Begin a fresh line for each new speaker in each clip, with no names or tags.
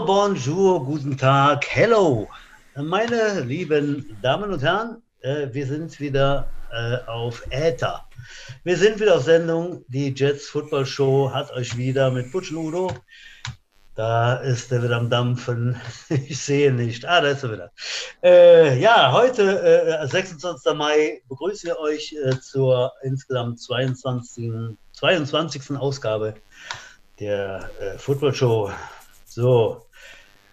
Bonjour, guten Tag, hello. Meine lieben Damen und Herren, äh, wir sind wieder äh, auf Äther. Wir sind wieder auf Sendung. Die Jets Football Show hat euch wieder mit Butch Ludo. Da ist er wieder am Dampfen. Ich sehe nicht. Ah, da ist er wieder. Äh, ja, heute, äh, 26. Mai, begrüßen wir euch äh, zur insgesamt 22. 22. Ausgabe der äh, Football Show. So,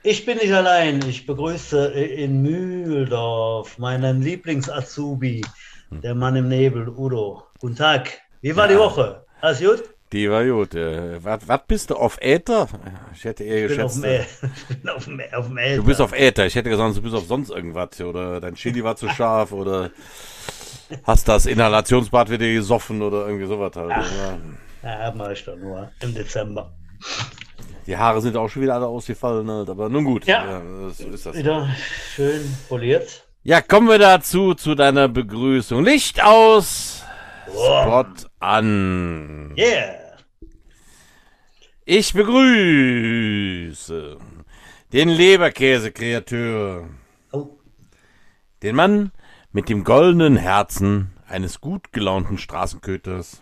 ich bin nicht allein. Ich begrüße in Mühldorf meinen Lieblings-Azubi, hm. der Mann im Nebel, Udo. Guten Tag. Wie war ja. die Woche? Alles gut?
Die war gut. Äh, was, was bist du auf Äther? Ich hätte eher
ich
geschätzt.
Bin auf, dem, auf, dem Äther.
Du bist auf Äther. Ich hätte gesagt, du bist auf sonst irgendwas. Oder dein Chili war zu scharf. oder hast das Inhalationsbad wieder gesoffen oder irgendwie sowas halt. Ach,
ja, mach ich doch nur im Dezember.
Die Haare sind auch schon wieder alle ausgefallen, halt, aber nun gut.
Ja, ja so ist das. Wieder schön poliert.
Ja, kommen wir dazu, zu deiner Begrüßung. Licht aus. Spot an.
Yeah.
Ich begrüße den Leberkäse-Kreateur. Oh. Den Mann mit dem goldenen Herzen eines gut gelaunten Straßenköters.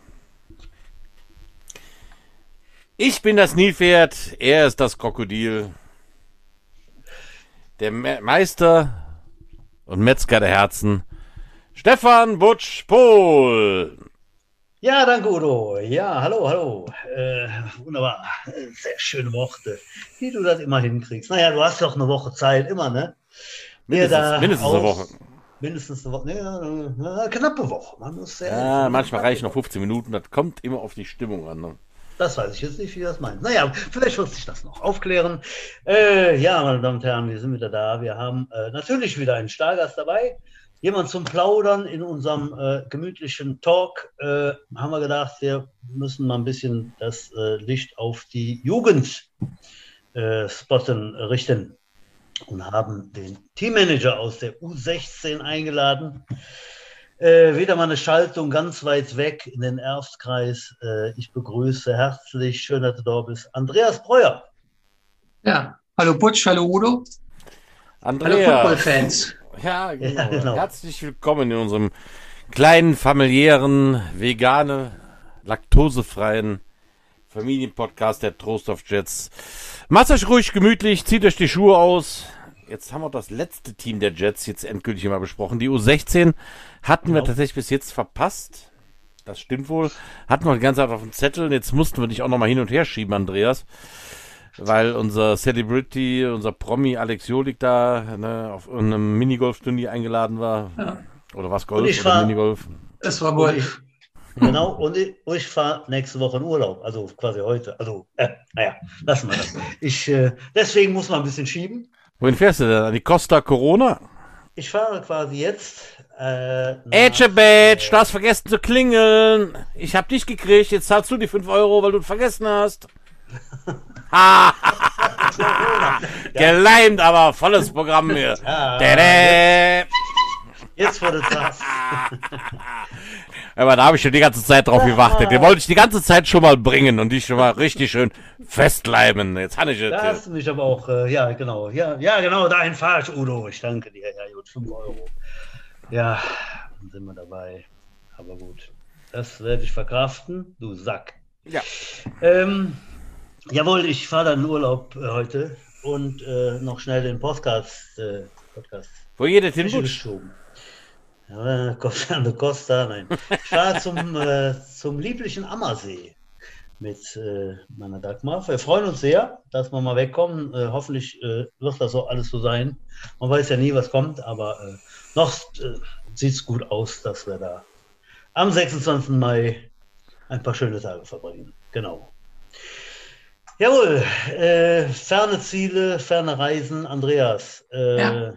Ich bin das Nilpferd, er ist das Krokodil. Der Me Meister und Metzger der Herzen, Stefan Butsch-Pohl.
Ja, danke Udo. Ja, hallo, hallo. Äh, wunderbar. Sehr schöne Worte, wie du das immer hinkriegst. Naja, du hast doch eine Woche Zeit, immer, ne?
Mindestens, mindestens eine Woche.
Mindestens eine Woche, ne, eine knappe Woche.
Man muss ja, manchmal reichen noch 15 Minuten. Das kommt immer auf die Stimmung an. Ne?
Das weiß ich jetzt nicht, wie das meint. Naja, vielleicht wird sich das noch aufklären. Äh, ja, meine Damen und Herren, wir sind wieder da. Wir haben äh, natürlich wieder einen Stargast dabei. Jemand zum Plaudern in unserem äh, gemütlichen Talk. Äh, haben wir gedacht, wir müssen mal ein bisschen das äh, Licht auf die Jugend äh, spotten, richten. Und haben den Teammanager aus der U16 eingeladen. Äh, wieder mal eine Schaltung ganz weit weg in den Erstkreis. Äh, ich begrüße herzlich, schön, dass du da bist, Andreas Breuer.
Ja, hallo Butsch, hallo Udo.
Andreas. Hallo Footballfans. Ja, genau. ja, genau. Herzlich willkommen in unserem kleinen, familiären, vegane, laktosefreien Familienpodcast der Trost of Jets. Macht euch ruhig gemütlich, zieht euch die Schuhe aus, jetzt haben wir das letzte Team der Jets jetzt endgültig mal besprochen. Die U16 hatten genau. wir tatsächlich bis jetzt verpasst. Das stimmt wohl. Hatten wir die ganze Zeit auf dem Zettel. Jetzt mussten wir dich auch noch mal hin und her schieben, Andreas. Weil unser Celebrity, unser Promi Alex Jolik da ne, auf einem Minigolf-Turnier eingeladen war. Ja. Oder was Golf
oder
war, Minigolf?
Es war Golf. Genau, und ich, ich fahre nächste Woche in Urlaub, also quasi heute. Also, äh, naja, lassen wir das. Ich, äh, deswegen muss man ein bisschen schieben.
Wohin fährst du denn? An die Costa Corona?
Ich fahre quasi jetzt.
Äh, Edgebadge, du hast vergessen zu klingeln. Ich hab dich gekriegt, jetzt zahlst du die 5 Euro, weil du vergessen hast. ha! Geleimt, aber volles Programm hier. Ja,
jetzt, jetzt wurde das.
Aber da habe ich schon die ganze Zeit drauf gewartet. Den wollte ich die ganze Zeit schon mal bringen und dich schon mal richtig schön festleiben. Jetzt habe ich es.
Da hast du mich aber auch, äh, ja, genau. Ja, ja, genau, dahin fahre ich, Udo. Ich danke dir. Ja, gut, 5 Euro. Ja, dann sind wir dabei. Aber gut. Das werde ich verkraften, du Sack.
Ja.
Ähm, jawohl, ich fahre dann in Urlaub äh, heute und äh, noch schnell den Podcast. Äh, Podcast
Wo jedes hin?
Ja, Costa nein. Ich war zum, äh, zum lieblichen Ammersee mit äh, meiner Dagmar. Wir freuen uns sehr, dass wir mal wegkommen. Äh, hoffentlich äh, wird das auch alles so sein. Man weiß ja nie, was kommt, aber äh, noch äh, sieht es gut aus, dass wir da am 26. Mai ein paar schöne Tage verbringen. Genau. Jawohl, ferne Ziele, ferne Reisen. Andreas, ja.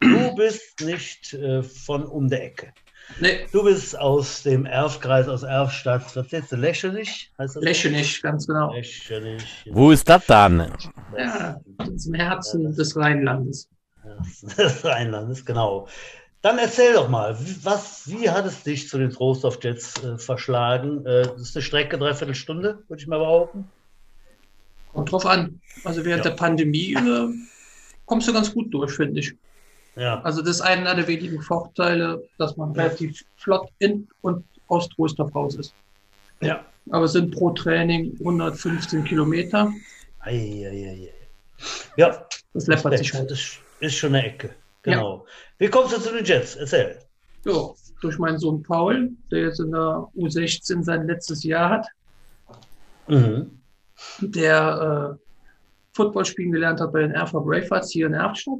Du bist nicht äh, von um der Ecke. Nee. Du bist aus dem Erfkreis, aus Erfstadt. Was jetzt? Lächenich?
Heißt das Lächenich, ganz genau.
Lächenich. Wo ist das dann?
Ja, im Herzen des Rheinlandes.
Des Rheinlandes, genau. Dann erzähl doch mal, was, wie hat es dich zu den Trostorf Jets äh, verschlagen? Äh, das ist eine Strecke, dreiviertel Stunde, würde ich mal behaupten.
Kommt drauf an. Also während ja. der Pandemie äh, kommst du ganz gut durch, finde ich. Ja. Also das ist einer der wenigen Vorteile, dass man relativ flott in und aus Trostorf raus ist. Ja. Aber es sind pro Training 115 Kilometer. Ei, ei, ei,
ja. Das läppert sich halt. Das ist schon eine Ecke. Genau. Ja. Wie kommst du zu den Jets? Erzähl.
Ja, durch meinen Sohn Paul, der jetzt in der U16 sein letztes Jahr hat. Mhm. Der äh, Football spielen gelernt hat bei den Erfa Bravehearts hier in Erfstadt.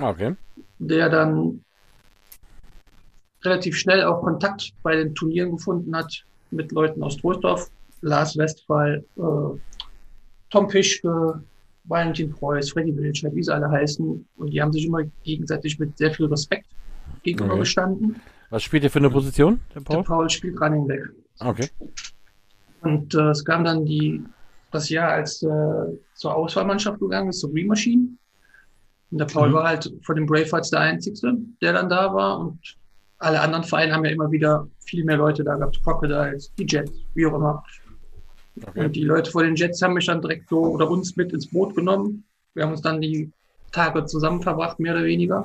Okay.
Der dann relativ schnell auch Kontakt bei den Turnieren gefunden hat mit Leuten aus Troisdorf, Lars Westphal, äh, Tom Fischke, Valentin Preuß, Freddy Wilczek, wie sie alle heißen. Und die haben sich immer gegenseitig mit sehr viel Respekt gegenüber okay. gestanden.
Was spielt ihr für eine Position,
der Paul? Der Paul spielt Running Back.
Okay.
Und äh, es kam dann die, das Jahr, als äh, zur Auswahlmannschaft gegangen ist, zur Green Machine. Und der Paul mhm. war halt von den Bravehearts der Einzige, der dann da war. Und alle anderen Vereine haben ja immer wieder viel mehr Leute da gehabt. Crocodiles, die Jets, wie auch immer. Okay. Und die Leute vor den Jets haben mich dann direkt so oder uns mit ins Boot genommen. Wir haben uns dann die Tage zusammen verbracht, mehr oder weniger.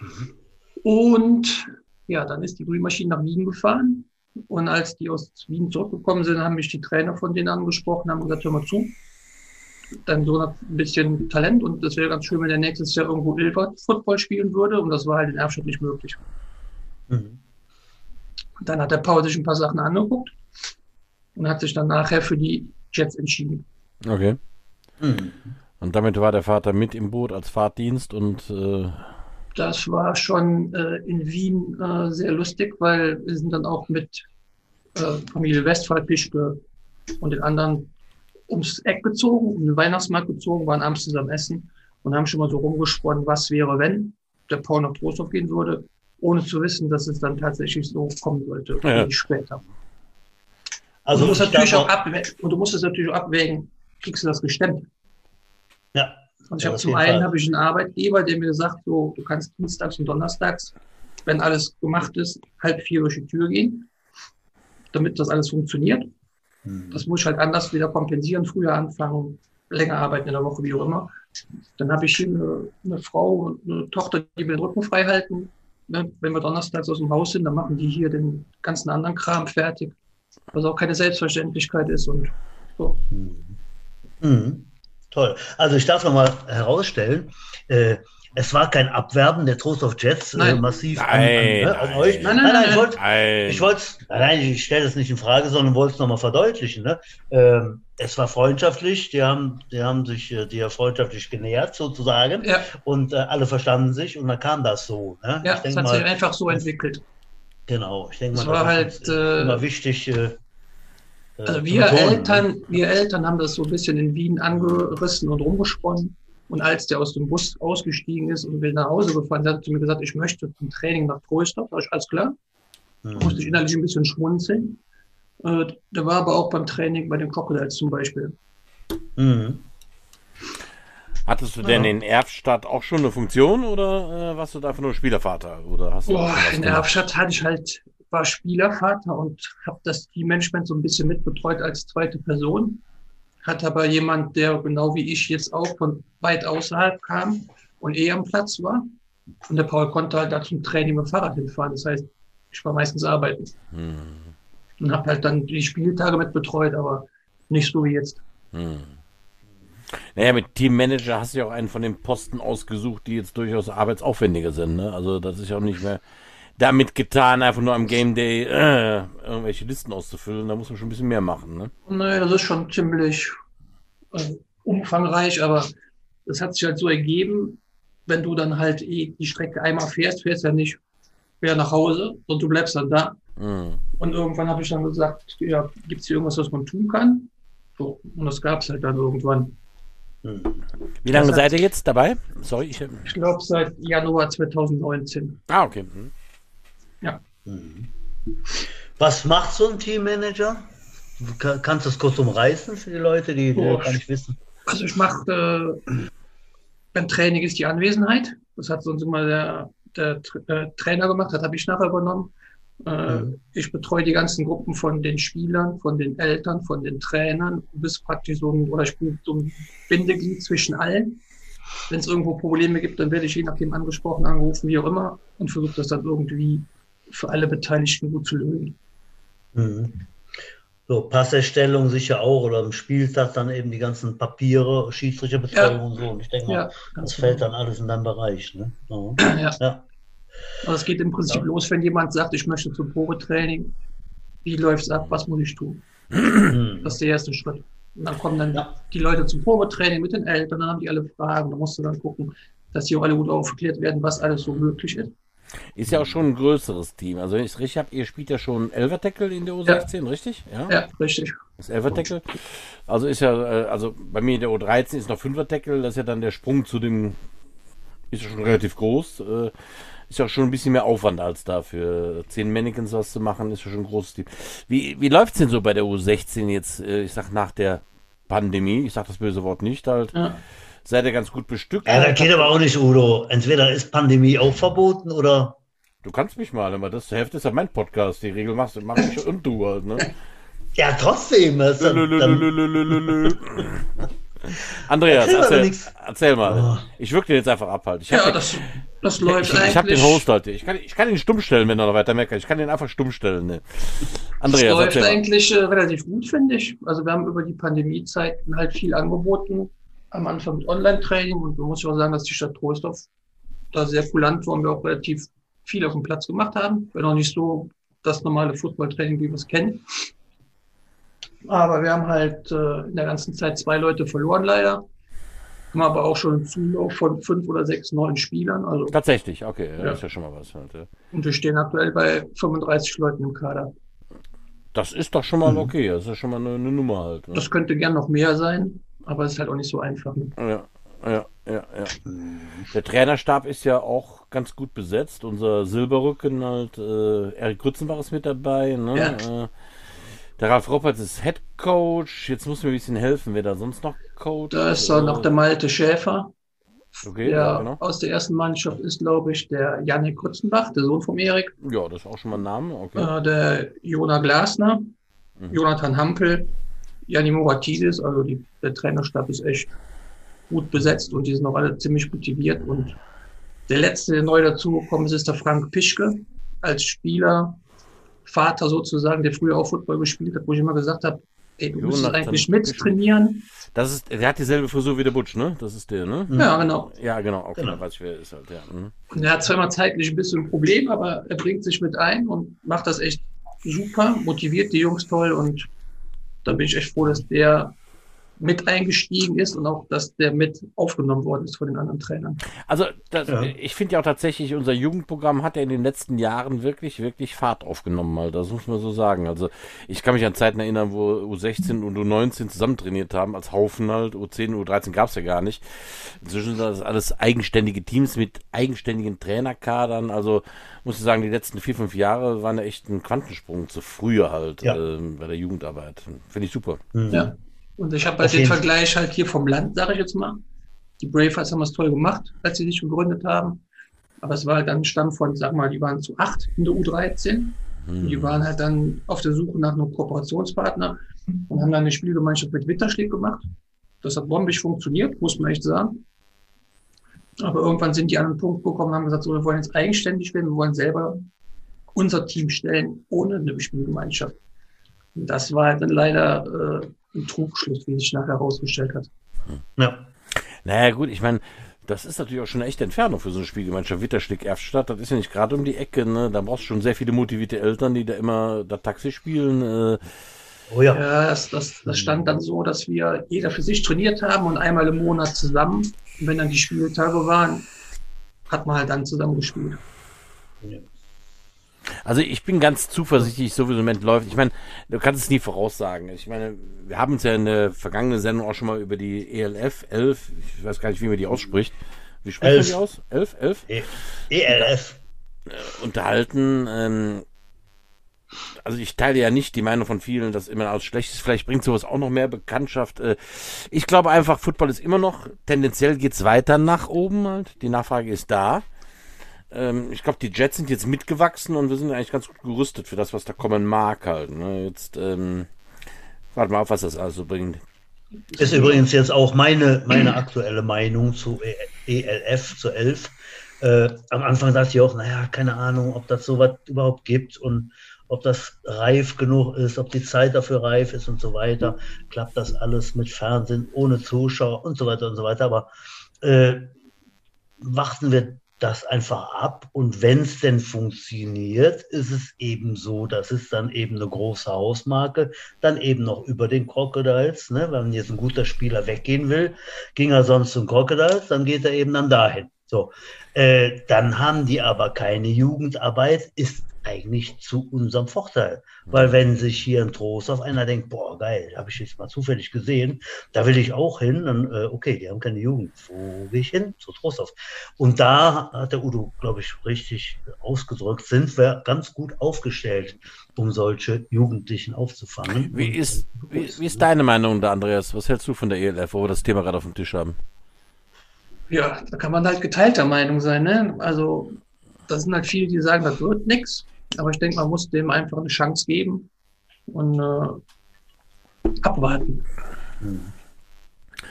Mhm. Und ja, dann ist die Green Machine nach Wien gefahren. Und als die aus Wien zurückgekommen sind, haben mich die Trainer von denen angesprochen, haben gesagt, hör mal zu, dein Sohn hat ein bisschen Talent und das wäre ganz schön, wenn er nächstes Jahr irgendwo Ilford Football spielen würde. Und das war halt in Erfstadt nicht möglich. Mhm. Und dann hat der Paul sich ein paar Sachen angeguckt und hat sich dann nachher für die Jets entschieden.
Okay. Mhm. Und damit war der Vater mit im Boot als Fahrtdienst und äh
das war schon äh, in Wien äh, sehr lustig, weil wir sind dann auch mit äh, Familie Westphal, Pischke und den anderen ums Eck gezogen, um den Weihnachtsmarkt gezogen, waren abends zusammen essen und haben schon mal so rumgesponnen, was wäre, wenn der Paul nach Trostorf gehen würde, ohne zu wissen, dass es dann tatsächlich so kommen sollte, ja. später. Also und du, musst natürlich auch abwägen, und du musst es natürlich auch abwägen, kriegst du das gestemmt? Ja. Und ich ja, habe zum einen habe ich einen Arbeitgeber, der mir gesagt, so, du kannst dienstags und donnerstags, wenn alles gemacht ist, halb vier durch die Tür gehen, damit das alles funktioniert. Mhm. Das muss ich halt anders wieder kompensieren, früher anfangen, länger arbeiten in der Woche, wie auch immer. Dann habe ich hier eine, eine, Frau und eine Tochter, die mir den Rücken frei halten. Ne? Wenn wir donnerstags aus dem Haus sind, dann machen die hier den ganzen anderen Kram fertig, was auch keine Selbstverständlichkeit ist und so.
Mhm. Mhm. Toll. Also ich darf nochmal herausstellen, äh, es war kein Abwerben der Trost of Jets äh, massiv
nein, an, an, ne,
an, euch. Nein, nein, nein, nein, ich wollte, ich wollte, nein, ich stelle das nicht in Frage, sondern wollte es nochmal verdeutlichen. Ne? Ähm, es war freundschaftlich, die haben, die haben sich äh, die freundschaftlich genähert sozusagen ja. und äh, alle verstanden sich und dann kam das so.
Ne? Ja, es hat mal, sich einfach so entwickelt.
Genau, ich denke
mal, das war halt
äh, immer wichtig. Äh,
äh, also wir Eltern, wir Eltern haben das so ein bisschen in Wien angerissen und rumgesponnen. Und als der aus dem Bus ausgestiegen ist und will nach Hause gefahren, hat er zu mir gesagt, ich möchte zum Training nach Troisdorf. Da ich, alles klar. Da mhm. musste ich innerlich ein bisschen schmunzeln. Äh, der war aber auch beim Training bei den Crocodiles zum Beispiel. Mhm.
Hattest du denn ja. in Erfstadt auch schon eine Funktion oder äh, warst du da einfach nur Spielervater? Oder hast du
Boah, in Erfstadt hatte ich halt war Spielervater und habe das Teammanagement so ein bisschen mitbetreut als zweite Person. Hat aber jemand, der genau wie ich jetzt auch von weit außerhalb kam und eh am Platz war. Und der Paul konnte halt da zum Training mit dem Fahrrad hinfahren. Das heißt, ich war meistens arbeiten. Hm. Und habe halt dann die Spieltage mit betreut, aber nicht so wie jetzt. Hm.
Naja, mit Teammanager hast du ja auch einen von den Posten ausgesucht, die jetzt durchaus arbeitsaufwendiger sind. Ne? Also das ist ja auch nicht mehr damit getan, einfach nur am Game Day äh, irgendwelche Listen auszufüllen. Da muss man schon ein bisschen mehr machen. Ne?
Naja, das ist schon ziemlich äh, umfangreich, aber das hat sich halt so ergeben, wenn du dann halt eh die Strecke einmal fährst, fährst ja nicht mehr nach Hause, sondern du bleibst dann da. Mhm. Und irgendwann habe ich dann gesagt, ja, gibt es hier irgendwas, was man tun kann? So, und das gab es halt dann irgendwann.
Mhm. Wie lange das seid ihr jetzt dabei? Sorry,
ich, ich glaube seit Januar 2019.
Ah, okay. Mhm.
Ja.
Was macht so ein Teammanager? Kannst du das kurz umreißen für die Leute, die, die oh, gar nicht wissen?
Also ich mache, äh, beim Training ist die Anwesenheit. Das hat sonst immer der, der äh, Trainer gemacht, das habe ich nachher übernommen. Äh, mhm. Ich betreue die ganzen Gruppen von den Spielern, von den Eltern, von den Trainern, bis praktisch so ein, oder ich bin so ein Bindeglied zwischen allen. Wenn es irgendwo Probleme gibt, dann werde ich je nachdem angesprochen, angerufen, wie auch immer, und versuche das dann irgendwie für alle Beteiligten gut zu lösen.
Mhm. So, Passerstellung sicher auch oder im Spieltag dann eben die ganzen Papiere, Schiedsrichterbetreuung ja. und so. Und ich denke mal, ja, das genau. fällt dann alles in deinem Bereich. Ne?
Ja. ja. Aber es geht im Prinzip los, wenn jemand sagt, ich möchte zum Probetraining. Wie läuft es ab? Was muss ich tun? Mhm. das ist der erste Schritt. Und dann kommen dann die Leute zum Probetraining mit den Eltern, dann haben die alle Fragen. Da musst du dann gucken, dass die auch alle gut aufgeklärt werden, was alles so möglich ist.
Ist ja auch schon ein größeres Team. Also wenn ich es richtig habe, ihr spielt ja schon Elvertackle in der U16, ja. richtig?
Ja? ja, richtig.
Das Elvertackle. Also ist ja, äh, also bei mir in der U13 ist noch Fünfertackle, das ist ja dann der Sprung zu dem, ist ja schon relativ groß. Äh, ist ja schon ein bisschen mehr Aufwand als da für zehn Mannequins was zu machen, ist ja schon ein großes Team. Wie, wie läuft es denn so bei der U16 jetzt, äh, ich sag nach der Pandemie, ich sag das böse Wort nicht halt. Ja seid ihr ganz gut bestückt.
Ja, das geht aber auch nicht, Udo. Entweder ist Pandemie auch verboten oder.
Du kannst mich mal, aber das Hälfte ist ja mein Podcast. Die Regel machst mach ich und du halt, ne?
Ja, trotzdem. Dann, dann...
Andreas, erzähl, erzähl, mal. Oh. Ich wirke den jetzt einfach ab halt. Ich
ja, das, das läuft
Ich, ich habe den Host halt. Ich kann, ich kann ihn stumm stellen, wenn er noch weiter meckert. Ich kann ihn einfach stumm stellen. Ne?
Andreas, das läuft eigentlich äh, relativ gut, finde ich. Also wir haben über die Pandemiezeiten halt viel angeboten am Anfang mit Online-Training und man muss ja auch sagen, dass die Stadt Troisdorf da sehr kulant war und wir auch relativ viel auf dem Platz gemacht haben. Wenn auch nicht so das normale Football-Training, wie wir es kennen. Aber wir haben halt äh, in der ganzen Zeit zwei Leute verloren, leider. Haben aber auch schon einen Zulauf von fünf oder sechs neuen Spielern. Also,
Tatsächlich, okay, ja. ist ja schon mal was. Halt, ja.
Und wir stehen aktuell bei 35 Leuten im Kader.
Das ist doch schon mal mhm. okay, das ist ja schon mal eine, eine Nummer halt.
Ne? Das könnte gern noch mehr sein aber es ist halt auch nicht so einfach. Ne?
Ja, ja, ja, ja. Der Trainerstab ist ja auch ganz gut besetzt. Unser Silberrücken halt, äh, Erik Grützenbach ist mit dabei. Ne? Ja. Äh, der Ralf Roberts ist Head Coach. Jetzt muss mir ein bisschen helfen, wer da sonst noch Coach
Da ist äh, noch der Malte Schäfer. Okay, der ja, genau. aus der ersten Mannschaft ist, glaube ich, der Janik Grützenbach, der Sohn von Erik.
Ja, das ist auch schon mal ein Name. Okay.
Äh, der Jona Glasner, mhm. Jonathan Hampel, Janni Moratidis, also die, der Trainerstab ist echt gut besetzt und die sind auch alle ziemlich motiviert. Und der letzte, der neu dazugekommen ist, ist der Frank Pischke als Spieler, Vater sozusagen, der früher auch Football gespielt hat, wo ich immer gesagt habe, ey, du musst eigentlich mittrainieren.
Das ist, der hat dieselbe Frisur wie der Butch, ne? Das ist der, ne?
Ja, genau.
Ja, genau, okay, genau. weiß ich, wer ist halt, ja.
Mhm. Und er hat zweimal zeitlich ein bisschen ein Problem, aber er bringt sich mit ein und macht das echt super, motiviert die Jungs toll und da bin ich echt froh, dass der mit eingestiegen ist und auch, dass der mit aufgenommen worden ist von den anderen Trainern.
Also das, ja. ich finde ja auch tatsächlich, unser Jugendprogramm hat ja in den letzten Jahren wirklich, wirklich Fahrt aufgenommen, mal. Das muss man so sagen. Also ich kann mich an Zeiten erinnern, wo U16 und U19 zusammen trainiert haben, als Haufen halt, U10, U13 gab es ja gar nicht. Inzwischen sind das alles eigenständige Teams mit eigenständigen Trainerkadern. Also muss ich sagen, die letzten vier, fünf Jahre waren ja echt ein Quantensprung zu früher halt ja. äh, bei der Jugendarbeit. Finde ich super.
Mhm. Ja. Und ich habe halt den Vergleich halt hier vom Land, sage ich jetzt mal. Die Bravehearts haben es toll gemacht, als sie sich gegründet haben. Aber es war halt dann Stamm von, sag mal, die waren zu acht in der U13. Mhm. Die waren halt dann auf der Suche nach einem Kooperationspartner und haben dann eine Spielgemeinschaft mit Witterschläg gemacht. Das hat bombig funktioniert, muss man echt sagen. Aber irgendwann sind die an einen Punkt gekommen und haben gesagt, so, wir wollen jetzt eigenständig werden, wir wollen selber unser Team stellen, ohne eine Spielgemeinschaft. Und das war halt dann leider äh, ein Trugschluss, wie sich nachher herausgestellt hat.
Ja. Naja, gut, ich meine, das ist natürlich auch schon eine echte Entfernung für so eine Spielgemeinschaft. Witterschlick, Erftstadt, das ist ja nicht gerade um die Ecke, ne? Da brauchst du schon sehr viele motivierte Eltern, die da immer da Taxi spielen. Äh.
Oh ja. ja das, das, das stand dann so, dass wir jeder für sich trainiert haben und einmal im Monat zusammen. Und wenn dann die Spieltage waren, hat man halt dann zusammen gespielt. Ja.
Also ich bin ganz zuversichtlich, so wie es im Moment läuft. Ich meine, du kannst es nie voraussagen. Ich meine, wir haben uns ja in der vergangenen Sendung auch schon mal über die ELF 11, ich weiß gar nicht, wie man die ausspricht. Wie spricht man die aus? 11? 11? E ELF. Äh, unterhalten. Ähm, also ich teile ja nicht die Meinung von vielen, dass immer alles schlecht ist. Vielleicht bringt sowas auch noch mehr Bekanntschaft. Äh, ich glaube einfach, Football ist immer noch, tendenziell geht es weiter nach oben halt. Die Nachfrage ist da. Ähm, ich glaube, die Jets sind jetzt mitgewachsen und wir sind eigentlich ganz gut gerüstet für das, was da kommen mag halt. Ne? Jetzt, ähm, warte mal auf, was das also bringt.
Ist übrigens jetzt auch meine, meine aktuelle Meinung zu ELF, zu 11. Äh, am Anfang dachte ich auch, naja, keine Ahnung, ob das sowas überhaupt gibt und ob das reif genug ist, ob die Zeit dafür reif ist und so weiter. Klappt das alles mit Fernsehen, ohne Zuschauer und so weiter und so weiter. Aber äh, warten wir das einfach ab und wenn es denn funktioniert, ist es eben so, dass es dann eben eine große Hausmarke, dann eben noch über den Crocodiles, ne? wenn jetzt ein guter Spieler weggehen will, ging er sonst zum Crocodiles, dann geht er eben dann dahin. So, äh, dann haben die aber keine Jugendarbeit, ist eigentlich zu unserem Vorteil. Weil wenn sich hier ein Trost auf einer denkt, boah, geil, habe ich jetzt mal zufällig gesehen, da will ich auch hin, dann, äh, okay, die haben keine Jugend. Wo gehe ich hin? Zu Trostorf. Und da hat der Udo, glaube ich, richtig ausgedrückt, sind wir ganz gut aufgestellt, um solche Jugendlichen aufzufangen.
Wie ist, wie, wie ist deine Meinung da, Andreas? Was hältst du von der ELF, wo wir das Thema gerade auf dem Tisch haben?
Ja, da kann man halt geteilter Meinung sein. Ne? Also, da sind halt viele, die sagen, das wird nichts. Aber ich denke, man muss dem einfach eine Chance geben und äh, abwarten.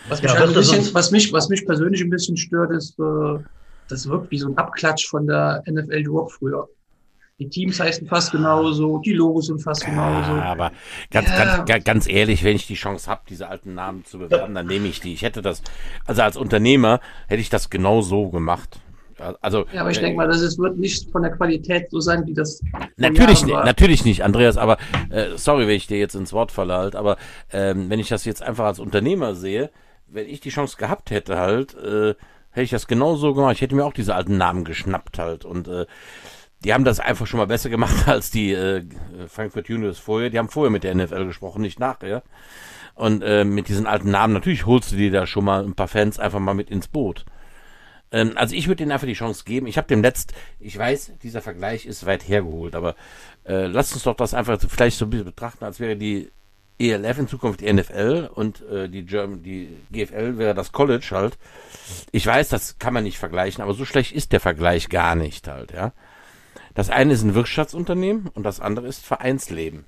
Was mich, ja, halt bisschen, was, mich, was mich persönlich ein bisschen stört, ist, äh, das wirkt wie so ein Abklatsch von der NFL Europe früher. Die Teams heißen fast genauso, die Logos sind fast genauso.
Ja, aber ganz, ja. ganz, ganz ehrlich, wenn ich die Chance habe, diese alten Namen zu bewerben, dann nehme ich die. Ich hätte das, also als Unternehmer hätte ich das genau so gemacht. Also,
ja, aber ich äh, denke mal, das ist, wird nicht von der Qualität so sein, wie das.
Natürlich, nicht, natürlich nicht, Andreas, aber äh, sorry, wenn ich dir jetzt ins Wort falle halt, aber ähm, wenn ich das jetzt einfach als Unternehmer sehe, wenn ich die Chance gehabt hätte halt, äh, hätte ich das genauso gemacht. Ich hätte mir auch diese alten Namen geschnappt halt und äh, die haben das einfach schon mal besser gemacht als die äh, Frankfurt Unions vorher. Die haben vorher mit der NFL gesprochen, nicht nachher. Und äh, mit diesen alten Namen, natürlich holst du dir da schon mal ein paar Fans einfach mal mit ins Boot. Ähm, also ich würde denen einfach die Chance geben. Ich habe dem letzt, ich weiß, dieser Vergleich ist weit hergeholt, aber äh, lasst uns doch das einfach vielleicht so ein bisschen betrachten, als wäre die ELF in Zukunft die NFL und äh, die, German, die GFL wäre das College halt. Ich weiß, das kann man nicht vergleichen, aber so schlecht ist der Vergleich gar nicht halt, ja. Das eine ist ein Wirtschaftsunternehmen und das andere ist Vereinsleben.